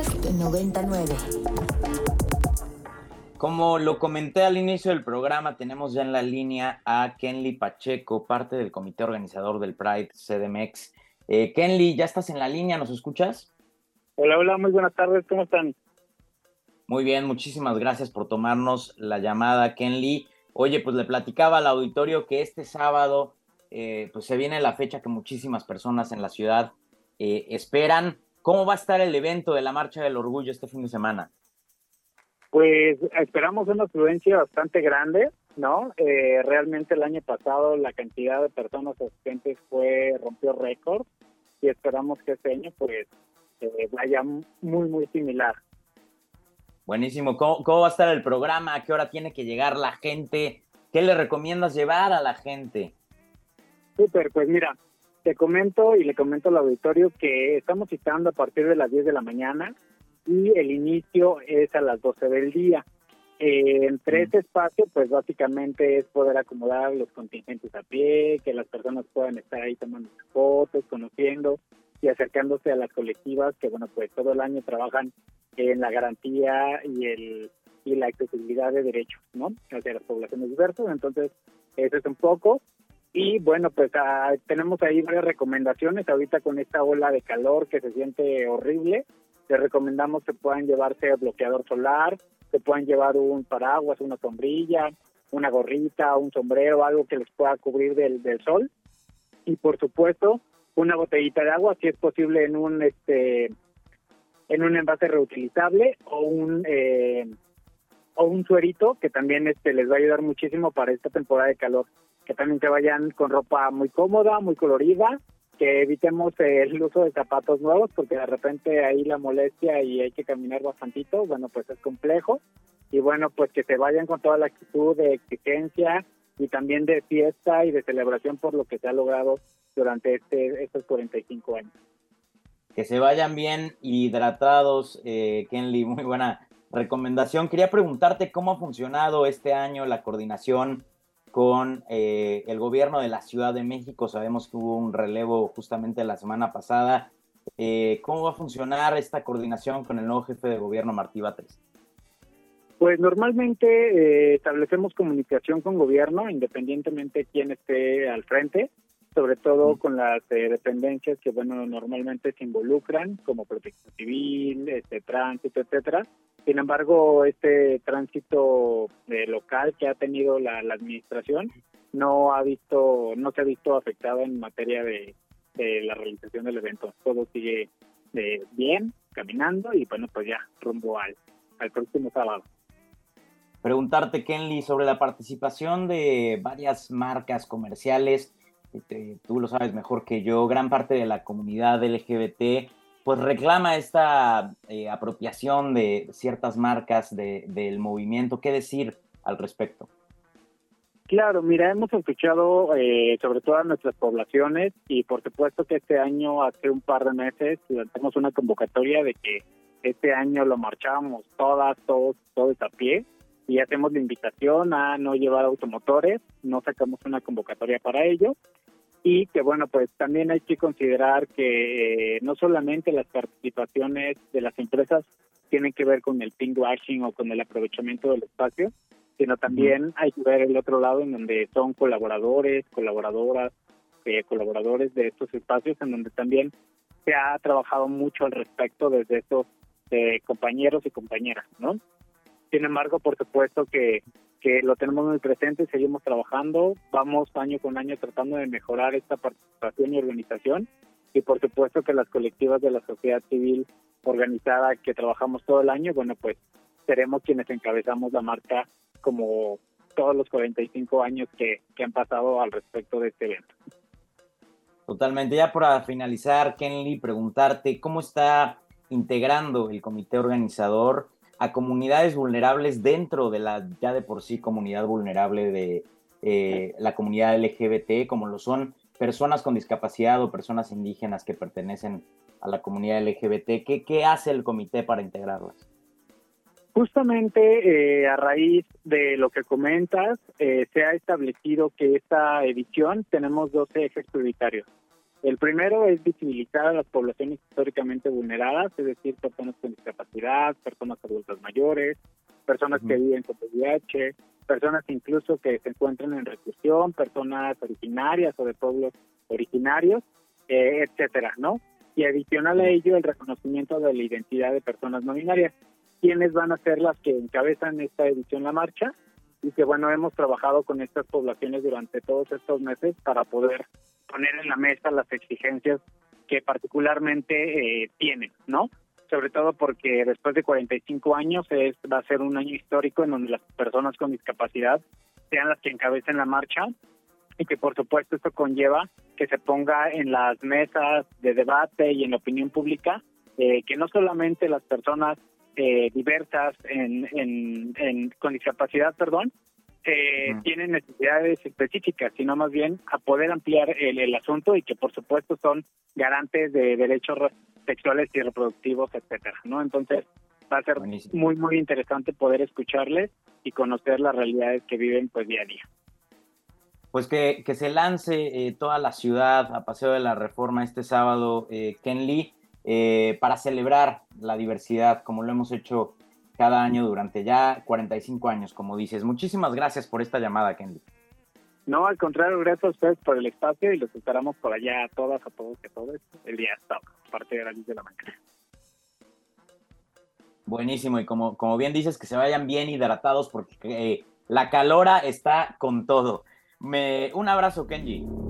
Podcast 99. Como lo comenté al inicio del programa, tenemos ya en la línea a Kenly Pacheco, parte del comité organizador del Pride CDMX. Eh, Kenly, ¿ya estás en la línea? ¿Nos escuchas? Hola, hola, muy buenas tardes, ¿cómo están? Muy bien, muchísimas gracias por tomarnos la llamada, Kenly. Oye, pues le platicaba al auditorio que este sábado eh, pues se viene la fecha que muchísimas personas en la ciudad eh, esperan. ¿Cómo va a estar el evento de la Marcha del Orgullo este fin de semana? Pues esperamos una afluencia bastante grande, ¿no? Eh, realmente el año pasado la cantidad de personas asistentes fue rompió récord y esperamos que este año pues vaya muy muy similar. Buenísimo. ¿Cómo, ¿Cómo, va a estar el programa? ¿A qué hora tiene que llegar la gente? ¿Qué le recomiendas llevar a la gente? Súper, pues mira, te comento y le comento al auditorio que estamos citando a partir de las 10 de la mañana y el inicio es a las 12 del día. Eh, entre este espacio, pues básicamente es poder acomodar los contingentes a pie, que las personas puedan estar ahí tomando fotos, conociendo y acercándose a las colectivas que, bueno, pues todo el año trabajan en la garantía y el y la accesibilidad de derechos, ¿no? Hacia las poblaciones diversas. Entonces, eso es un poco. Y bueno, pues ah, tenemos ahí varias recomendaciones. Ahorita con esta ola de calor que se siente horrible, les recomendamos que puedan llevarse bloqueador solar, que puedan llevar un paraguas, una sombrilla, una gorrita, un sombrero, algo que les pueda cubrir del, del sol. Y por supuesto, una botellita de agua, si es posible en un este en un envase reutilizable o un eh, o un suerito que también este les va a ayudar muchísimo para esta temporada de calor que también se vayan con ropa muy cómoda, muy colorida, que evitemos el uso de zapatos nuevos porque de repente ahí la molestia y hay que caminar bastantito, bueno, pues es complejo. Y bueno, pues que se vayan con toda la actitud de exigencia y también de fiesta y de celebración por lo que se ha logrado durante este, estos 45 años. Que se vayan bien hidratados, eh, Kenley, muy buena recomendación. Quería preguntarte cómo ha funcionado este año la coordinación con eh, el gobierno de la Ciudad de México. Sabemos que hubo un relevo justamente la semana pasada. Eh, ¿Cómo va a funcionar esta coordinación con el nuevo jefe de gobierno, Martí Batres? Pues normalmente eh, establecemos comunicación con gobierno, independientemente de quién esté al frente, sobre todo con las dependencias que, bueno, normalmente se involucran, como protección civil, este tránsito, etcétera. Sin embargo, este tránsito eh, local que ha tenido la, administración no ha visto, no se ha visto afectado en materia de, la realización del evento. Todo sigue eh, bien, caminando y bueno, pues ya rumbo al, próximo sábado. Preguntarte, Kenley, sobre la participación de varias marcas comerciales. Este, tú lo sabes mejor que yo, gran parte de la comunidad LGBT pues reclama esta eh, apropiación de ciertas marcas del movimiento. ¿Qué decir al respecto? Claro, mira, hemos escuchado eh, sobre todo a nuestras poblaciones y por supuesto que este año, hace un par de meses, lanzamos una convocatoria de que este año lo marchábamos todas, todos, todos a pie y hacemos la invitación a no llevar automotores, no sacamos una convocatoria para ello y que bueno, pues también hay que considerar que eh, no solamente las participaciones de las empresas tienen que ver con el pink washing o con el aprovechamiento del espacio, sino también hay que ver el otro lado en donde son colaboradores, colaboradoras, eh, colaboradores de estos espacios en donde también se ha trabajado mucho al respecto desde estos eh, compañeros y compañeras, ¿no? Sin embargo, por supuesto que que lo tenemos muy presente, seguimos trabajando, vamos año con año tratando de mejorar esta participación y organización y por supuesto que las colectivas de la sociedad civil organizada que trabajamos todo el año, bueno, pues seremos quienes encabezamos la marca como todos los 45 años que, que han pasado al respecto de este evento. Totalmente. Ya para finalizar, Kenley, preguntarte cómo está integrando el comité organizador a comunidades vulnerables dentro de la ya de por sí comunidad vulnerable de eh, la comunidad LGBT, como lo son personas con discapacidad o personas indígenas que pertenecen a la comunidad LGBT. ¿Qué, qué hace el comité para integrarlas? Justamente eh, a raíz de lo que comentas, eh, se ha establecido que esta edición tenemos dos ejes prioritarios. El primero es visibilizar a las poblaciones históricamente vulneradas, es decir, personas con discapacidad, personas adultas mayores, personas que viven con VIH, personas incluso que se encuentran en reclusión, personas originarias o de pueblos originarios, eh, etcétera, ¿no? Y adicional a ello, el reconocimiento de la identidad de personas no binarias, quienes van a ser las que encabezan esta edición La Marcha, y que bueno, hemos trabajado con estas poblaciones durante todos estos meses para poder poner en la mesa las exigencias que particularmente eh, tienen, ¿no? Sobre todo porque después de 45 años es, va a ser un año histórico en donde las personas con discapacidad sean las que encabecen la marcha y que por supuesto esto conlleva que se ponga en las mesas de debate y en la opinión pública eh, que no solamente las personas eh, diversas en, en, con discapacidad, perdón, eh, tienen necesidades específicas, sino más bien a poder ampliar el, asunto y que por supuesto son garantes de derechos sexuales y reproductivos, etcétera, ¿no? Entonces va a ser muy muy interesante poder escucharles y conocer las realidades que viven pues día a día. Pues que, que se lance eh, toda la ciudad a Paseo de la Reforma este sábado, eh, Ken Lee, eh, para celebrar la diversidad, como lo hemos hecho cada año durante ya 45 años, como dices. Muchísimas gracias por esta llamada, Kenley. No, al contrario, gracias a ustedes por el espacio y los esperamos por allá a todas, a todos y a todos el día sábado, parte de la de la mañana. Buenísimo, y como, como bien dices, que se vayan bien hidratados porque eh, la calora está con todo. Me, un abrazo, Kenji.